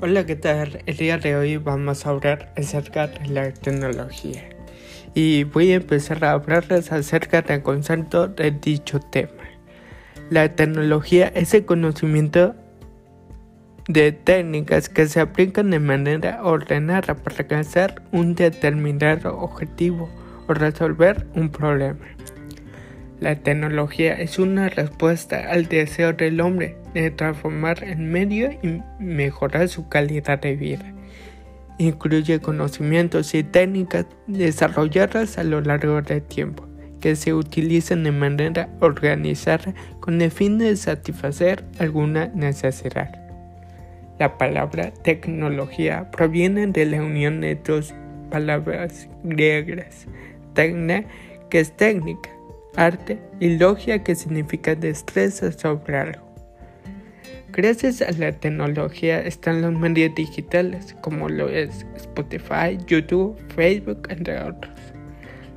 Hola, ¿qué tal? El día de hoy vamos a hablar acerca de la tecnología. Y voy a empezar a hablarles acerca del concepto de dicho tema. La tecnología es el conocimiento de técnicas que se aplican de manera ordenada para alcanzar un determinado objetivo o resolver un problema. La tecnología es una respuesta al deseo del hombre de transformar el medio y mejorar su calidad de vida. Incluye conocimientos y técnicas desarrolladas a lo largo del tiempo que se utilizan de manera organizada con el fin de satisfacer alguna necesidad. La palabra tecnología proviene de la unión de dos palabras griegas, tecne, que es técnica, arte y logia que significa destreza sobre algo. Gracias a la tecnología están los medios digitales como lo es Spotify, YouTube, Facebook, entre otros.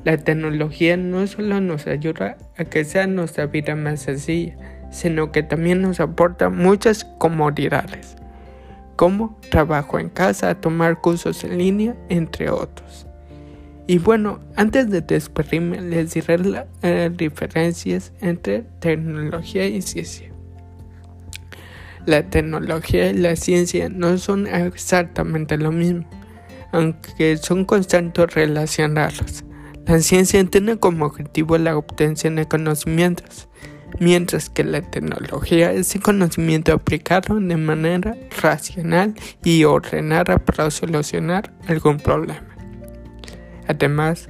La tecnología no solo nos ayuda a que sea nuestra vida más sencilla, sino que también nos aporta muchas comodidades, como trabajo en casa, tomar cursos en línea, entre otros. Y bueno, antes de despedirme, les diré las eh, diferencias entre tecnología y ciencia. La tecnología y la ciencia no son exactamente lo mismo, aunque son constantes relacionados. La ciencia tiene como objetivo la obtención de conocimientos, mientras que la tecnología es el conocimiento aplicado de manera racional y ordenada para solucionar algún problema. Además,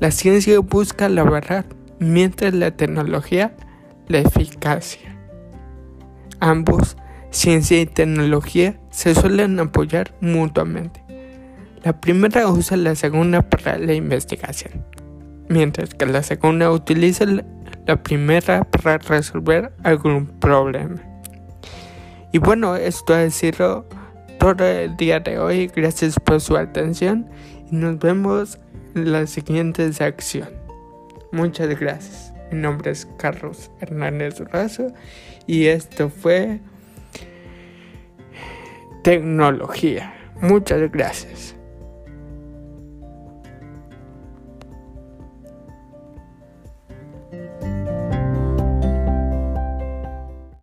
la ciencia busca la verdad, mientras la tecnología la eficacia. Ambos, ciencia y tecnología, se suelen apoyar mutuamente. La primera usa la segunda para la investigación, mientras que la segunda utiliza la primera para resolver algún problema. Y bueno, esto ha sido todo el día de hoy. Gracias por su atención nos vemos la siguiente sección. Muchas gracias. Mi nombre es Carlos Hernández Razo y esto fue tecnología. Muchas gracias.